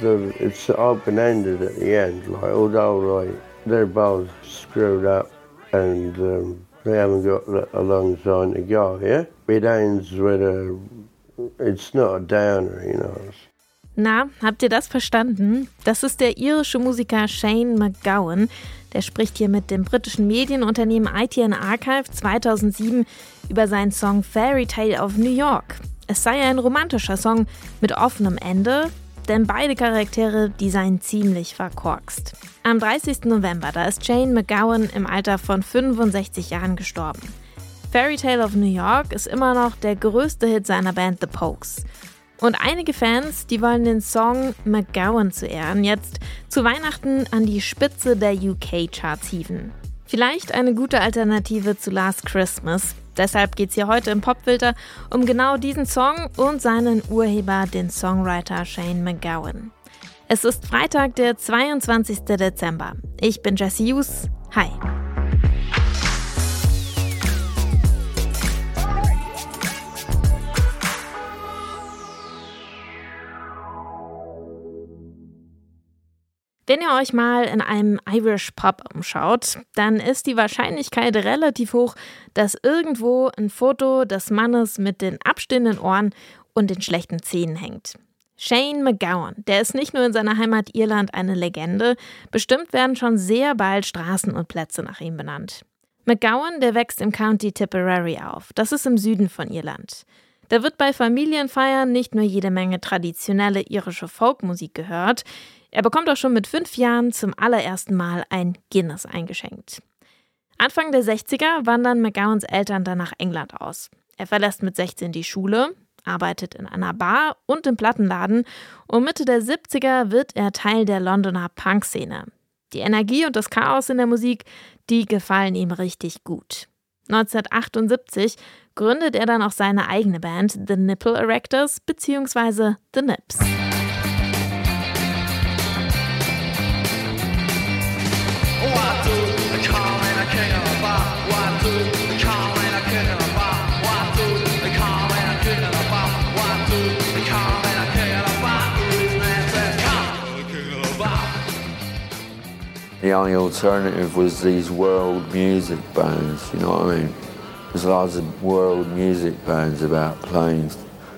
the, it's open ended at the end. Like although like they're both screwed up and um, they haven't got a long time to go. Yeah, it ends with a. It's not a downer, you know. Na, habt ihr das verstanden? Das ist der irische Musiker Shane McGowan. Der spricht hier mit dem britischen Medienunternehmen ITN Archive 2007 über seinen Song Fairy Tale of New York. Es sei ein romantischer Song mit offenem Ende, denn beide Charaktere, die seien ziemlich verkorkst. Am 30. November, da ist Jane McGowan im Alter von 65 Jahren gestorben. Fairy Tale of New York ist immer noch der größte Hit seiner Band The Pokes. Und einige Fans, die wollen den Song McGowan zu Ehren jetzt zu Weihnachten an die Spitze der UK-Charts hieven. Vielleicht eine gute Alternative zu Last Christmas. Deshalb geht es hier heute im Popfilter um genau diesen Song und seinen Urheber, den Songwriter Shane McGowan. Es ist Freitag, der 22. Dezember. Ich bin Jesse Hughes. Hi. Wenn ihr euch mal in einem Irish Pub umschaut, dann ist die Wahrscheinlichkeit relativ hoch, dass irgendwo ein Foto des Mannes mit den abstehenden Ohren und den schlechten Zähnen hängt. Shane McGowan, der ist nicht nur in seiner Heimat Irland eine Legende, bestimmt werden schon sehr bald Straßen und Plätze nach ihm benannt. McGowan, der wächst im County Tipperary auf, das ist im Süden von Irland. Da wird bei Familienfeiern nicht nur jede Menge traditionelle irische Folkmusik gehört, er bekommt auch schon mit fünf Jahren zum allerersten Mal ein Guinness eingeschenkt. Anfang der 60er wandern McGowans Eltern dann nach England aus. Er verlässt mit 16 die Schule, arbeitet in einer Bar und im Plattenladen und Mitte der 70er wird er Teil der Londoner Punk-Szene. Die Energie und das Chaos in der Musik, die gefallen ihm richtig gut. 1978 gründet er dann auch seine eigene Band The Nipple Erectors bzw. The Nips. The only alternative was these world music bands, you know what I mean? There's lots of world music bands about playing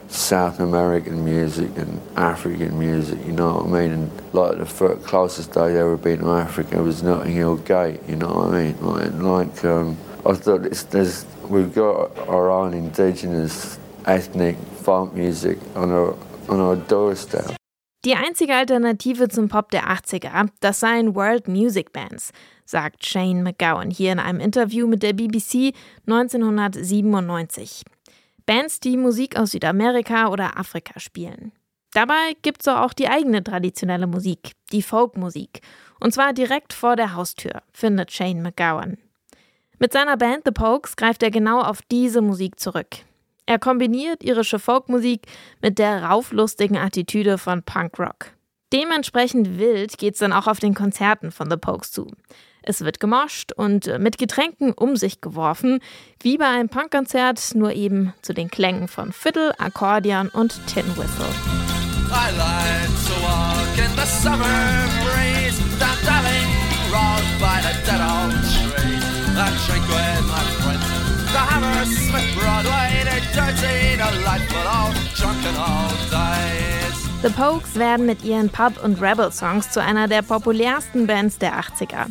South American music and African music, you know what I mean? And like the first, closest I'd ever been to Africa was Notting Hill Gate, you know what I mean? Like, like um, It's, there's, we've got our own indigenous ethnic folk music on our, on our doorstep. Die einzige Alternative zum Pop der 80er, das seien World Music Bands, sagt Shane McGowan hier in einem Interview mit der BBC 1997. Bands, die Musik aus Südamerika oder Afrika spielen. Dabei gibt es auch die eigene traditionelle Musik, die Folkmusik. Und zwar direkt vor der Haustür, findet Shane McGowan. Mit seiner Band The Pokes greift er genau auf diese Musik zurück. Er kombiniert irische Folkmusik mit der rauflustigen Attitüde von Punkrock. Dementsprechend wild geht's dann auch auf den Konzerten von The Pokes zu. Es wird gemoscht und mit Getränken um sich geworfen, wie bei einem Punkkonzert, nur eben zu den Klängen von Fiddle, Akkordeon und Tin Whistle. I like to walk in the summer breeze, by the dead old tree, drink with my friends, the Hammersmith Broadway, dirty, delightful old drunken old days. The Pokes werden mit ihren Pub- und Rebel-Songs zu einer der populärsten Bands der 80er.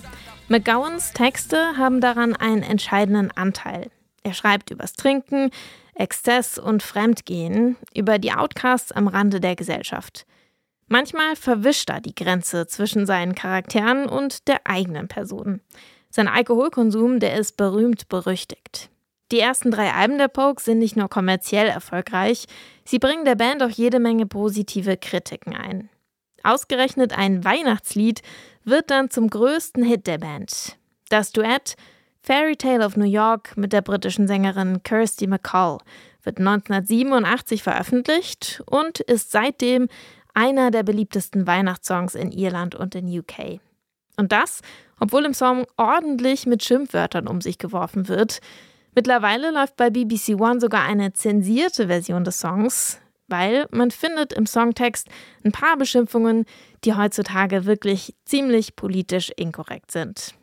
McGowans Texte haben daran einen entscheidenden Anteil. Er schreibt übers Trinken, Exzess und Fremdgehen, über die Outcasts am Rande der Gesellschaft. Manchmal verwischt er die Grenze zwischen seinen Charakteren und der eigenen Person. Sein Alkoholkonsum, der ist berühmt berüchtigt. Die ersten drei Alben der Pokes sind nicht nur kommerziell erfolgreich, sie bringen der Band auch jede Menge positive Kritiken ein. Ausgerechnet ein Weihnachtslied wird dann zum größten Hit der Band. Das Duett Fairy Tale of New York mit der britischen Sängerin Kirsty McCall wird 1987 veröffentlicht und ist seitdem einer der beliebtesten Weihnachtssongs in Irland und in UK. Und das, obwohl im Song ordentlich mit Schimpfwörtern um sich geworfen wird. Mittlerweile läuft bei BBC One sogar eine zensierte Version des Songs, weil man findet im Songtext ein paar Beschimpfungen, die heutzutage wirklich ziemlich politisch inkorrekt sind.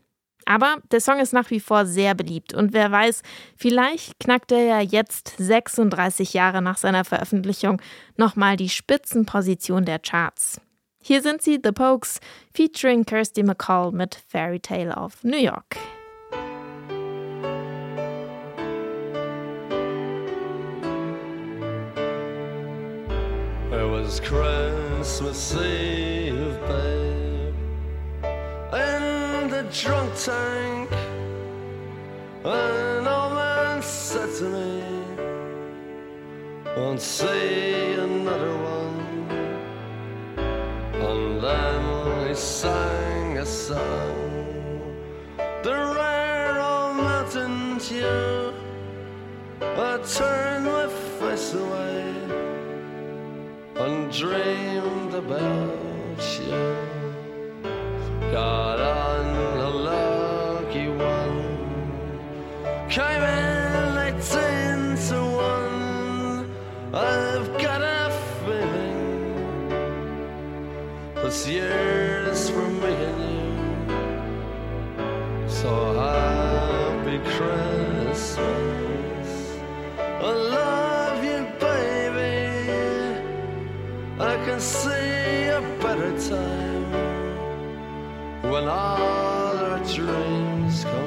Aber der Song ist nach wie vor sehr beliebt und wer weiß, vielleicht knackt er ja jetzt 36 Jahre nach seiner Veröffentlichung nochmal die Spitzenposition der Charts. Hier sind sie, The Pokes, featuring Kirsty McCall mit Fairy Tale of New York. It was Christmas Eve, babe, in the drunk tank. An old man said to me, Won't see another one. Sang a song, the rare old mountain dew. I turned my face away and dreamed about you. Got on a lucky one, came in eighteen to one. I've got a feeling this year's for and you. So happy Christmas. I love you, baby. I can see a better time when all our dreams come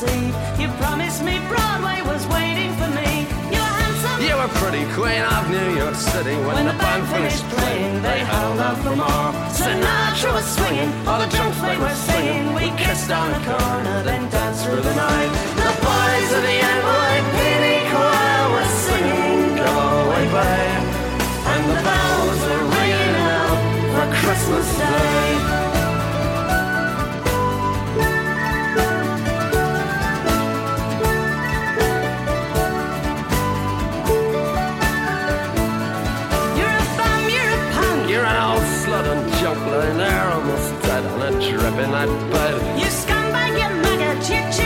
cold you promised me Broadway was waiting for me. You were handsome. You were pretty queen of New York City when, When the band finished playing. They held out for more. Sinatra was swinging, all the drunks they were singing. We kissed on the corner, then danced through the night. Bed. You scumbag, you maggot, you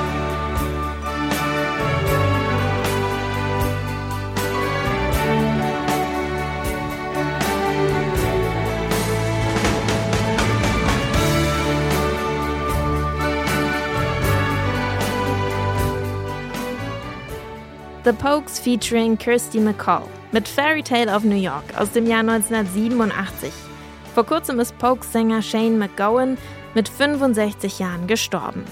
The Pokes featuring Kirsty McCall mit Fairy Tale of New York aus dem Jahr 1987. Vor kurzem ist Pokes Sänger Shane McGowan mit 65 Jahren gestorben.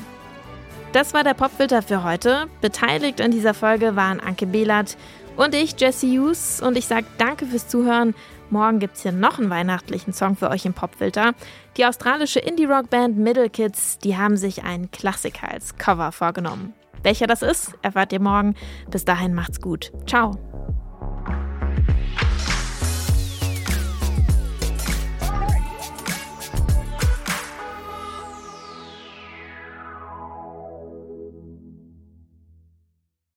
Das war der Popfilter für heute. Beteiligt an dieser Folge waren Anke Behlert und ich, Jesse Hughes. Und ich sage danke fürs Zuhören. Morgen gibt es hier noch einen weihnachtlichen Song für euch im Popfilter. Die australische Indie-Rock-Band Middle Kids, die haben sich einen Klassiker als Cover vorgenommen. Welcher das ist, erfahrt ihr morgen. Bis dahin macht's gut. Ciao.